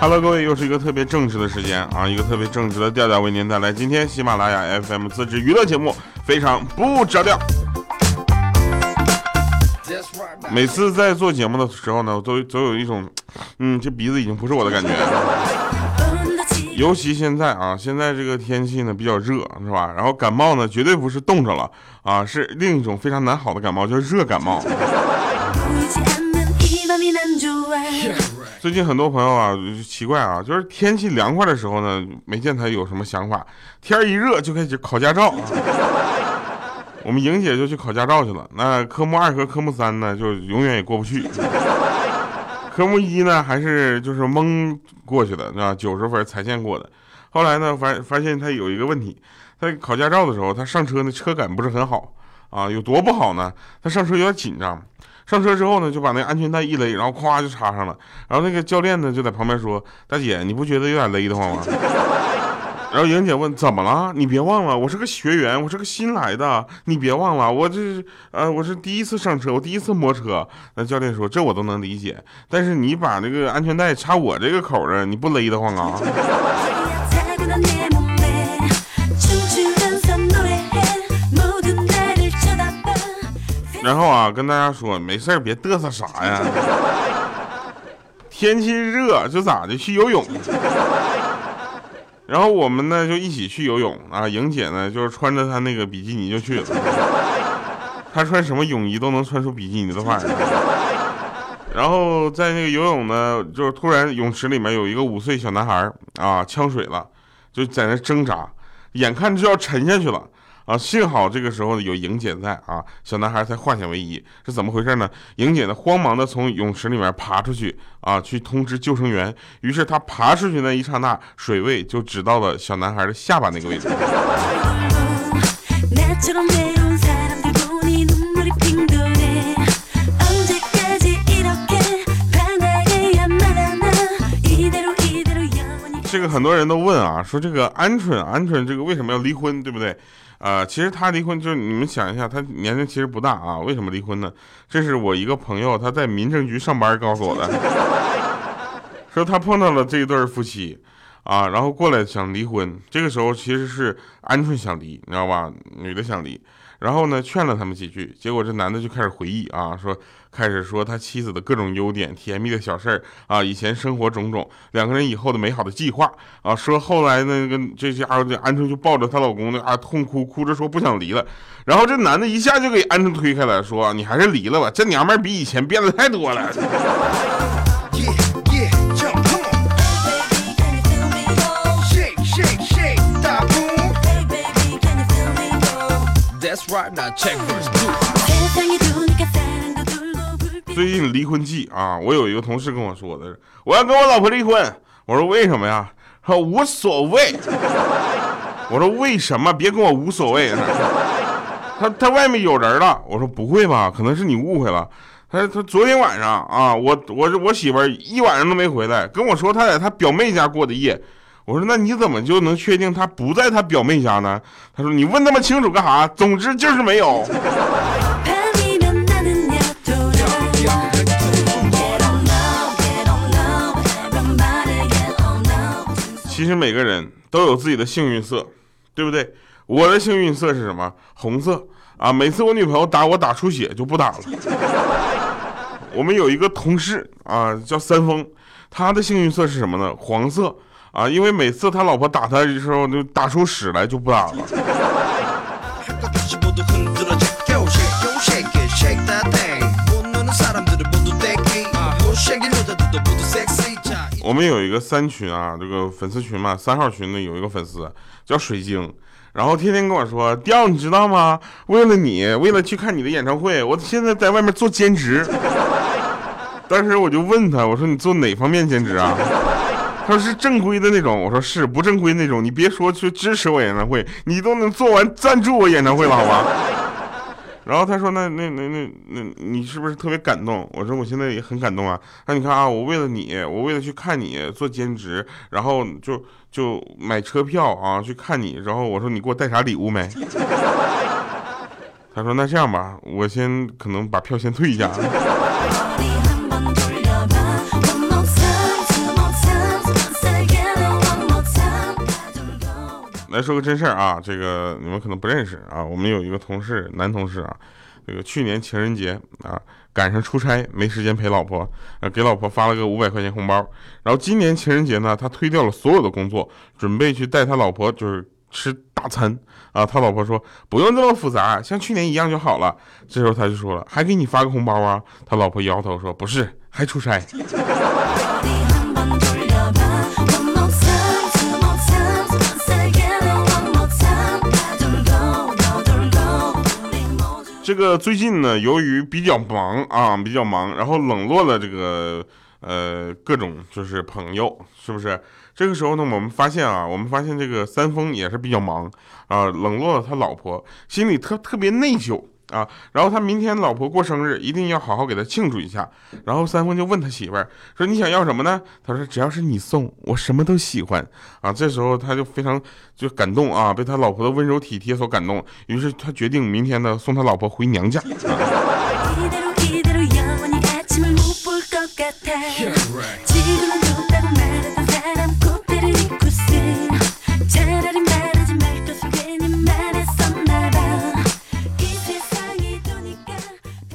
Hello，各位，又是一个特别正直的时间啊，一个特别正直的调调为您带来今天喜马拉雅 FM 自制娱乐节目，非常不着调。每次在做节目的时候呢，都总有一种，嗯，这鼻子已经不是我的感觉。尤其现在啊，现在这个天气呢比较热，是吧？然后感冒呢，绝对不是冻着了啊，是另一种非常难好的感冒，叫热感冒。最近很多朋友啊，奇怪啊，就是天气凉快的时候呢，没见他有什么想法；天一热就开始考驾照。我们莹姐就去考驾照去了。那科目二和科目三呢，就永远也过不去。科目一呢，还是就是蒙过去的，吧？九十分才线过的。后来呢，发发现他有一个问题，他考驾照的时候，他上车那车感不是很好啊，有多不好呢？他上车有点紧张。上车之后呢，就把那安全带一勒，然后咵就插上了。然后那个教练呢，就在旁边说：“大姐，你不觉得有点勒得慌吗？” 然后莹姐问：“怎么了？你别忘了，我是个学员，我是个新来的，你别忘了，我这呃，我是第一次上车，我第一次摸车。”那教练说：“这我都能理解，但是你把那个安全带插我这个口上，你不勒得慌啊？” 然后啊，跟大家说，没事别嘚瑟啥呀。天气热就咋的，去游泳。然后我们呢就一起去游泳啊。莹姐呢就是穿着她那个比基尼就去了。她穿什么泳衣都能穿出比基尼的范儿。然后在那个游泳呢，就是突然泳池里面有一个五岁小男孩啊呛水了，就在那挣扎，眼看就要沉下去了。啊，幸好这个时候有莹姐在啊，小男孩才化险为夷。是怎么回事呢？莹姐呢，慌忙的从泳池里面爬出去啊，去通知救生员。于是她爬出去那一刹那，水位就只到了小男孩的下巴那个位置。这个很多人都问啊，说这个鹌鹑，鹌鹑这个为什么要离婚，对不对？啊，其实他离婚就是你们想一下，他年龄其实不大啊，为什么离婚呢？这是我一个朋友他在民政局上班告诉我的，说他碰到了这一对夫妻，啊，然后过来想离婚，这个时候其实是鹌鹑想离，你知道吧？女的想离。然后呢，劝了他们几句，结果这男的就开始回忆啊，说开始说他妻子的各种优点、甜蜜的小事儿啊，以前生活种种，两个人以后的美好的计划啊。说后来那个这家伙这鹌鹑就抱着她老公那啊痛哭，哭着说不想离了。然后这男的一下就给鹌鹑推开了，说你还是离了吧，这娘们儿比以前变得太多了。最近离婚季啊，我有一个同事跟我说的，我要跟我老婆离婚。我说为什么呀？他说无所谓。我说为什么？别跟我无所谓。他他外面有人了。我说不会吧？可能是你误会了。他他昨天晚上啊，我我我媳妇一晚上都没回来，跟我说他在他表妹家过的夜。我说那你怎么就能确定他不在他表妹家呢？他说你问那么清楚干啥？总之就是没有。其实每个人都有自己的幸运色，对不对？我的幸运色是什么？红色啊！每次我女朋友打我打出血就不打了。我们有一个同事啊，叫三丰，他的幸运色是什么呢？黄色。啊，因为每次他老婆打他的时候，就打出屎来，就不打了。我们有一个三群啊，这个粉丝群嘛，三号群呢有一个粉丝叫水晶，然后天天跟我说，雕，你知道吗？为了你，为了去看你的演唱会，我现在在外面做兼职。当时我就问他，我说你做哪方面兼职啊？他说是正规的那种，我说是不正规那种。你别说去支持我演唱会，你都能做完赞助我演唱会了，好吧？然后他说那那那那那你是不是特别感动？我说我现在也很感动啊。那你看啊，我为了你，我为了去看你做兼职，然后就就买车票啊去看你。然后我说你给我带啥礼物没？他说那这样吧，我先可能把票先退一下。来说个真事儿啊，这个你们可能不认识啊。我们有一个同事，男同事啊，这个去年情人节啊赶上出差，没时间陪老婆，呃，给老婆发了个五百块钱红包。然后今年情人节呢，他推掉了所有的工作，准备去带他老婆就是吃大餐啊。他老婆说不用这么复杂，像去年一样就好了。这时候他就说了，还给你发个红包啊？他老婆摇头说不是，还出差。这个最近呢，由于比较忙啊，比较忙，然后冷落了这个呃各种就是朋友，是不是？这个时候呢，我们发现啊，我们发现这个三丰也是比较忙啊，冷落了他老婆，心里特特别内疚。啊，然后他明天老婆过生日，一定要好好给他庆祝一下。然后三丰就问他媳妇儿说：“你想要什么呢？”他说：“只要是你送，我什么都喜欢。”啊，这时候他就非常就感动啊，被他老婆的温柔体贴所感动，于是他决定明天呢送他老婆回娘家。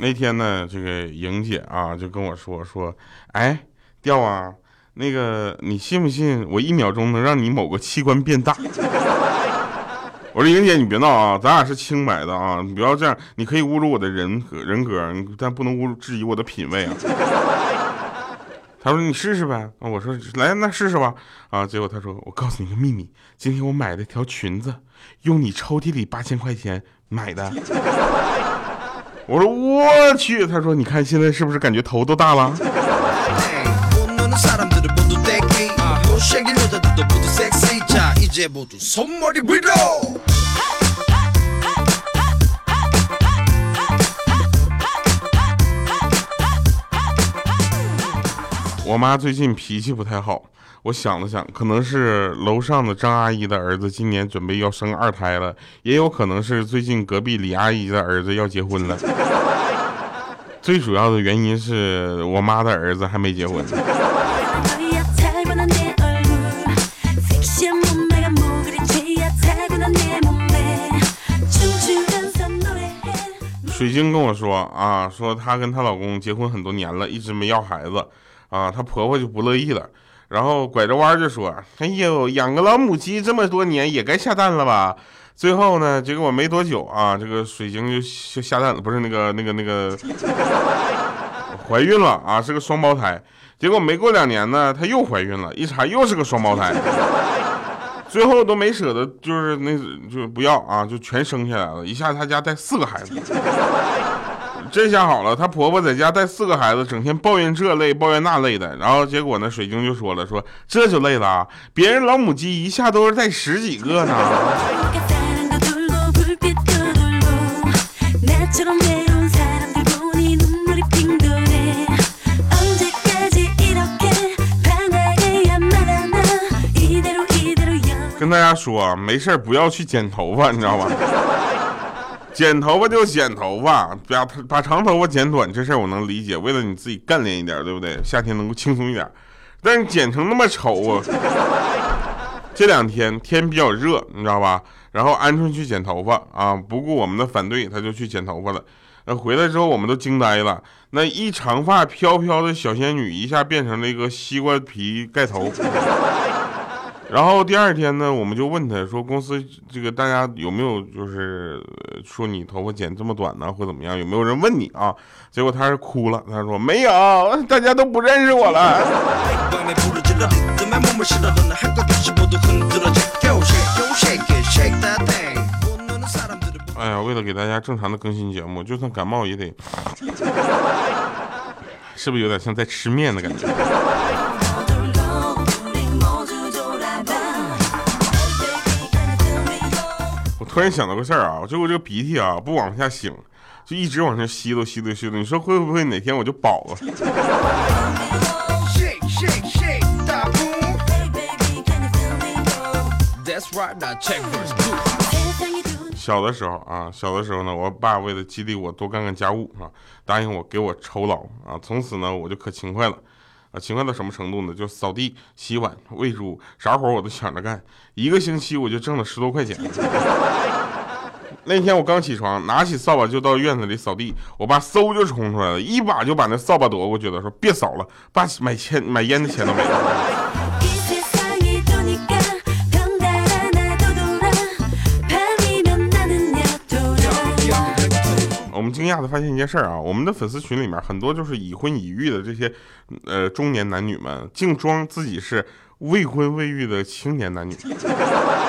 那天呢，这个莹姐啊就跟我说说，哎，调啊，那个你信不信我一秒钟能让你某个器官变大？我说莹姐你别闹啊，咱俩是清白的啊，你不要这样，你可以侮辱我的人格人格，但不能侮辱质疑我的品味啊。他说你试试呗，我说来那试试吧，啊，结果他说我告诉你个秘密，今天我买了条裙子，用你抽屉里八千块钱买的。我说我去，他说你看现在是不是感觉头都大了？我妈最近脾气不太好。我想了想，可能是楼上的张阿姨的儿子今年准备要生二胎了，也有可能是最近隔壁李阿姨的儿子要结婚了。最主要的原因是我妈的儿子还没结婚。水晶跟我说啊，说她跟她老公结婚很多年了，一直没要孩子，啊，她婆婆就不乐意了。然后拐着弯就说：“哎呦，养个老母鸡这么多年，也该下蛋了吧？”最后呢，结果没多久啊，这个水晶就下蛋了，不是那个那个那个怀孕了啊，是个双胞胎。结果没过两年呢，她又怀孕了，一查又是个双胞胎。最后都没舍得，就是那就不要啊，就全生下来了，一下她家带四个孩子。这下好了，她婆婆在家带四个孩子，整天抱怨这累抱怨那累的，然后结果呢，水晶就说了，说这就累了啊，别人老母鸡一下都是带十几个呢。跟大家说，没事不要去剪头发，你知道吧？剪头发就剪头发，把把长头发剪短，这事儿我能理解。为了你自己干练一点，对不对？夏天能够轻松一点。但是剪成那么丑啊！这两天天比较热，你知道吧？然后鹌鹑去剪头发啊，不顾我们的反对，他就去剪头发了。那回来之后，我们都惊呆了。那一长发飘飘的小仙女，一下变成了一个西瓜皮盖头。然后第二天呢，我们就问他说：“公司这个大家有没有就是说你头发剪这么短呢，或怎么样？有没有人问你啊？”结果他是哭了，他说：“没有，大家都不认识我了。”哎呀，为了给大家正常的更新节目，就算感冒也得，是不是有点像在吃面的感觉？突然想到个事儿啊，就我这个鼻涕啊，不往下擤，就一直往下吸溜吸溜吸溜。你说会不会哪天我就饱了？小的时候啊，小的时候呢，我爸为了激励我多干干家务啊，答应我给我酬劳啊。从此呢，我就可勤快了。啊，勤快到什么程度呢？就扫地、洗碗、喂猪，啥活我都抢着干。一个星期我就挣了十多块钱。那天我刚起床，拿起扫把就到院子里扫地，我爸嗖就冲出来了，一把就把那扫把夺过去了，说别扫了，爸买钱买烟的钱都没了。惊讶的发现一件事啊，我们的粉丝群里面很多就是已婚已育的这些，呃中年男女们，竟装自己是未婚未育的青年男女，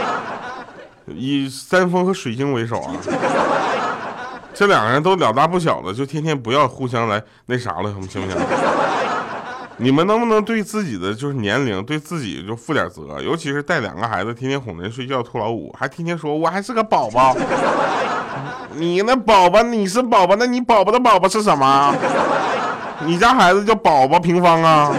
以三丰和水晶为首啊，这两个人都老大不小的，就天天不要互相来那啥了，行不行？你们能不能对自己的就是年龄，对自己就负点责？尤其是带两个孩子，天天哄人睡觉脱老五，还天天说我还是个宝宝。你那宝宝，你是宝宝，那你宝宝的宝宝是什么？你家孩子叫宝宝平方啊？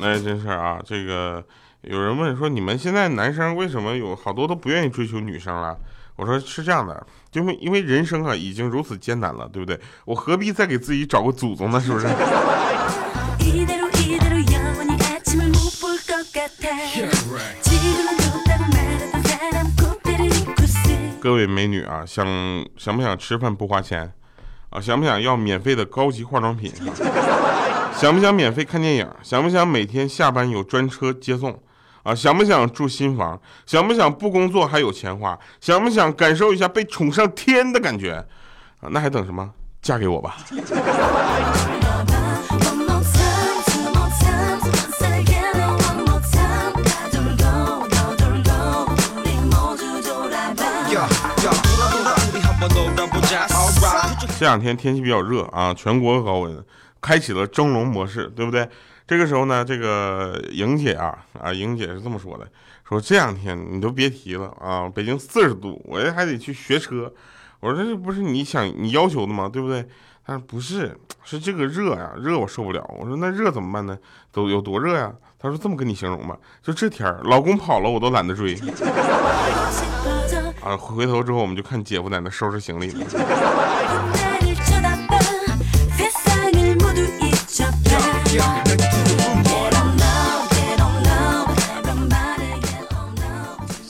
那真是啊，这个。有人问说：“你们现在男生为什么有好多都不愿意追求女生了？”我说：“是这样的，因为因为人生啊已经如此艰难了，对不对？我何必再给自己找个祖宗呢？是不是？”各位美女啊，想想不想吃饭不花钱啊？想不想要免费的高级化妆品？想不想免费看电影？想不想每天下班有专车接送？啊，想不想住新房？想不想不工作还有钱花？想不想感受一下被宠上天的感觉？啊，那还等什么？嫁给我吧！这两天天气比较热啊，全国高温，开启了蒸笼模式，对不对？这个时候呢，这个莹姐啊啊，莹姐是这么说的：说这两天你都别提了啊，北京四十度，我这还得去学车。我说这不是你想你要求的吗？对不对？他说不是，是这个热呀，热我受不了。我说那热怎么办呢？都有多热呀？他说这么跟你形容吧，就这天儿，老公跑了我都懒得追。啊，回头之后我们就看姐夫在那收拾行李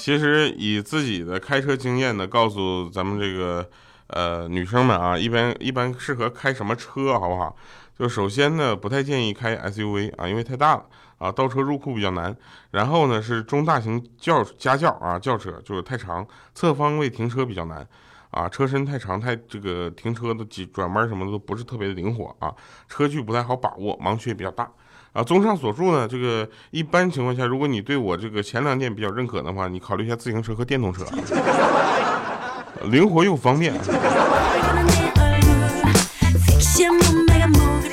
其实以自己的开车经验呢，告诉咱们这个呃女生们啊，一般一般适合开什么车，好不好？就首先呢，不太建议开 SUV 啊，因为太大了啊，倒车入库比较难。然后呢，是中大型轿家轿啊，轿车就是太长，侧方位停车比较难啊，车身太长，太这个停车的几转弯什么的都不是特别的灵活啊，车距不太好把握，盲区也比较大。啊，综上所述呢，这个一般情况下，如果你对我这个前两点比较认可的话，你考虑一下自行车和电动车，灵活又方便。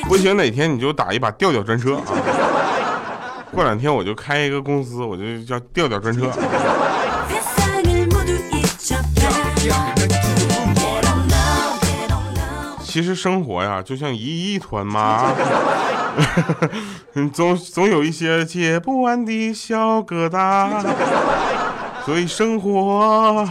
不行，哪天你就打一把调调专车啊！过两天我就开一个公司，我就叫调调专车。其实生活呀，就像一一团麻。总总有一些解不完的小疙瘩，所以生活，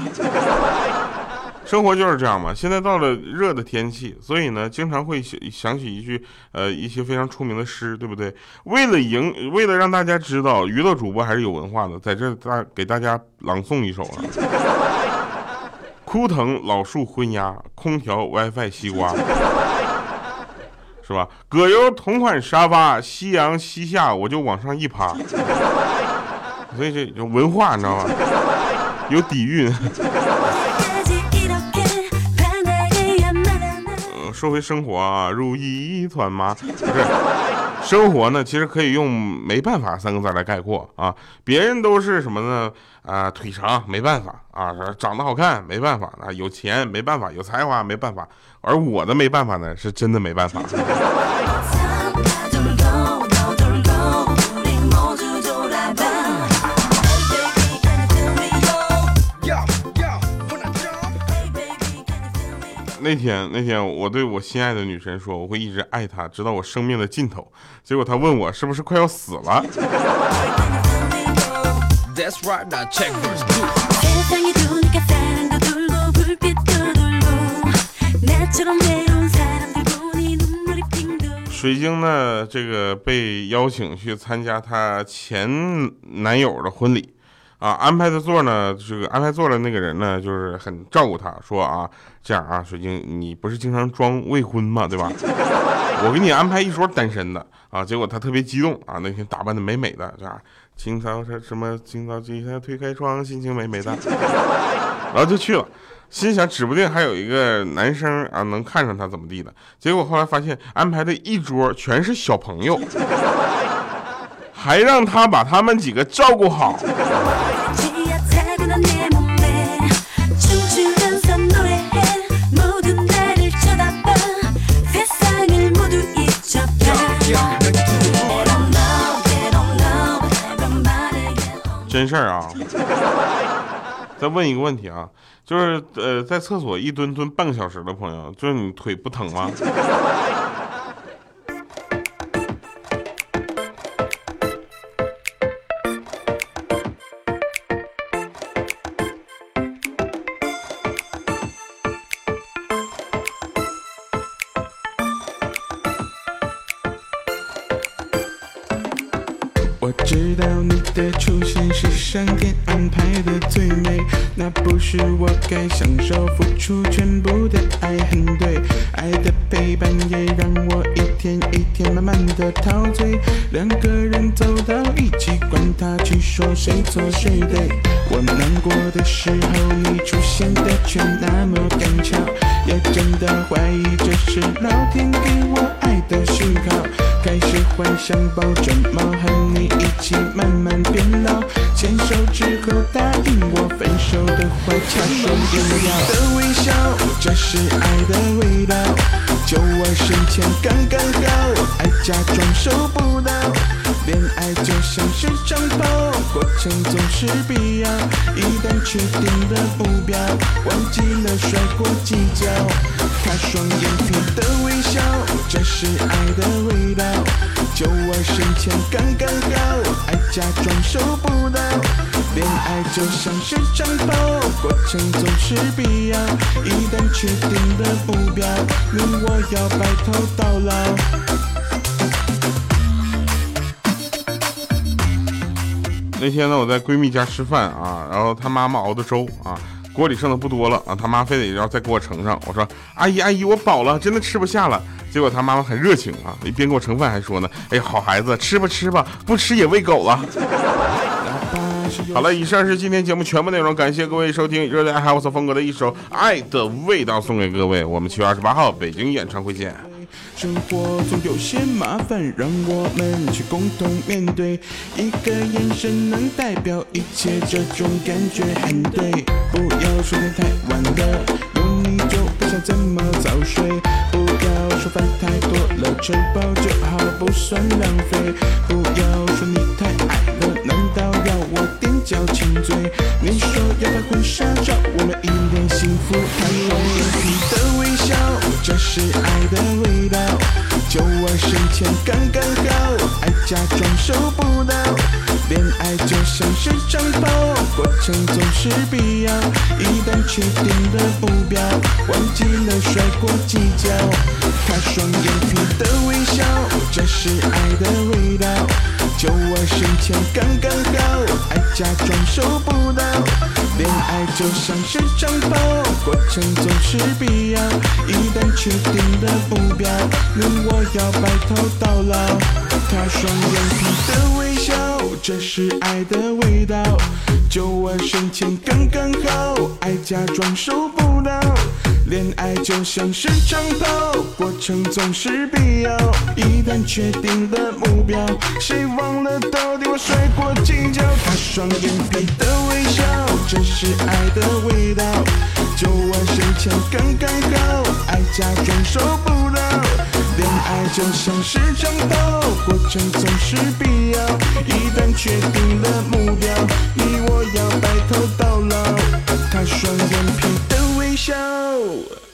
生活就是这样嘛。现在到了热的天气，所以呢，经常会想想起一句呃一些非常出名的诗，对不对？为了赢，为了让大家知道娱乐主播还是有文化的，在这大给大家朗诵一首啊：枯藤老树昏鸦，空调 WiFi 西瓜。是吧？葛优同款沙发，夕阳西下，我就往上一趴。所以这有文化，你知道吗？有底蕴。说回生活啊，如一团麻。不是，生活呢，其实可以用没办法三个字来概括啊。别人都是什么呢？啊，腿长没办法啊，长得好看没办法啊，有钱没办法，有才华没办法，而我的没办法呢，是真的没办法。那天那天我对我心爱的女神说，我会一直爱她，直到我生命的尽头。结果她问我是不是快要死了。水晶呢，这个被邀请去参加她前男友的婚礼。啊，安排的座呢，这个安排座的那个人呢，就是很照顾他，说啊，这样啊，水晶，你不是经常装未婚吗？对吧？我给你安排一桌单身的啊。结果他特别激动啊，那天打扮的美美的，这样，清早什什么，清早起来推开窗，心情美美的，然后就去了，心想指不定还有一个男生啊能看上他怎么地的。结果后来发现安排的一桌全是小朋友，还让他把他们几个照顾好。真事儿啊！再问一个问题啊，就是呃，在厕所一蹲蹲半个小时的朋友，就是你腿不疼吗？上天安排的最美，那不是我该享受付出全部的爱，很对，爱的陪伴也让我一天一天慢慢的陶醉，两个人走到一起，管他去说谁错谁对。我难过的时候，你出现的却那么赶巧，也真的怀疑这是老天给我爱的讯号，开始幻想抱着猫和你。一起慢慢变老，牵手之后答应我分手的话，掐双眼的微笑，这是爱的味道。就我身前刚刚好，爱假装收不到。恋爱就像是长跑，过程总是必要。一旦确定了目标，忘记了摔过计较。他双眼皮的微笑，这是爱的味道。就我身前刚刚好，爱假装收不到。恋爱就像是长跑，过程总是必要。一旦确定了目标，你我要白头到老。那天呢，我在闺蜜家吃饭啊，然后她妈妈熬的粥啊，锅里剩的不多了啊，她妈非得要再给我盛上。我说阿姨阿姨，我饱了，真的吃不下了。结果她妈妈很热情啊，一边给我盛饭还说呢，哎，好孩子，吃吧吃吧，不吃也喂狗了。好了，以上是今天节目全部内容，感谢各位收听热烈爱 house 风格的一首《爱的味道》，送给各位。我们七月二十八号北京演唱会见。生活总有些麻烦，让我们去共同面对。一个眼神能代表一切，这种感觉很对。不要说天太晚了，有你就不想怎么早睡。不要说饭太多了，吃饱就好，不算浪费。不要说你太矮了，难道要我踮脚亲嘴？你说要拍婚纱照，我们一这是爱的味道。就我身前刚刚好，爱假装收不到。恋爱就像是长跑，过程总是必要。一旦确定了目标，忘记了甩过计较。他双眼皮的微笑，这是爱的味道。就我身前刚刚好，爱假装收不到。恋爱就像是长跑，过程总是必要。一旦确定了目标，你我要白头到老。他双眼皮的微笑，这是爱的味道。就我身前刚刚好，爱假装受。恋爱就像是长跑，过程总是必要。一旦确定了目标，谁忘了到底我甩过几跤？他双眼皮的微笑，这是爱的味道。就我身前刚刚好，爱假装收不到。恋爱就像是长跑，过程总是必要。一旦确定了目标，你我要白头到老。她双眼皮的 Show.